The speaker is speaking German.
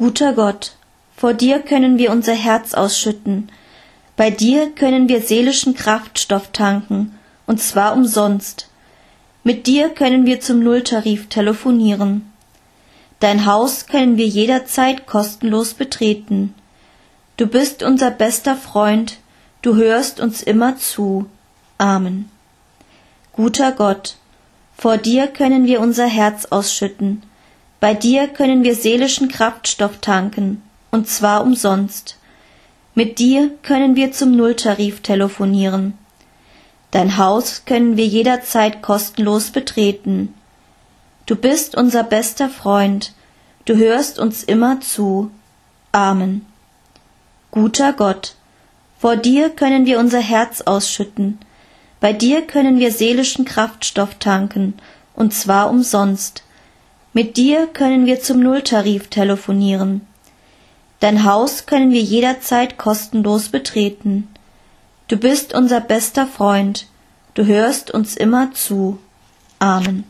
Guter Gott, vor dir können wir unser Herz ausschütten, bei dir können wir seelischen Kraftstoff tanken, und zwar umsonst. Mit dir können wir zum Nulltarif telefonieren. Dein Haus können wir jederzeit kostenlos betreten. Du bist unser bester Freund, du hörst uns immer zu. Amen. Guter Gott, vor dir können wir unser Herz ausschütten, bei dir können wir seelischen Kraftstoff tanken, und zwar umsonst. Mit dir können wir zum Nulltarif telefonieren. Dein Haus können wir jederzeit kostenlos betreten. Du bist unser bester Freund, du hörst uns immer zu. Amen. Guter Gott, vor dir können wir unser Herz ausschütten, bei dir können wir seelischen Kraftstoff tanken, und zwar umsonst. Mit dir können wir zum Nulltarif telefonieren. Dein Haus können wir jederzeit kostenlos betreten. Du bist unser bester Freund, du hörst uns immer zu. Amen.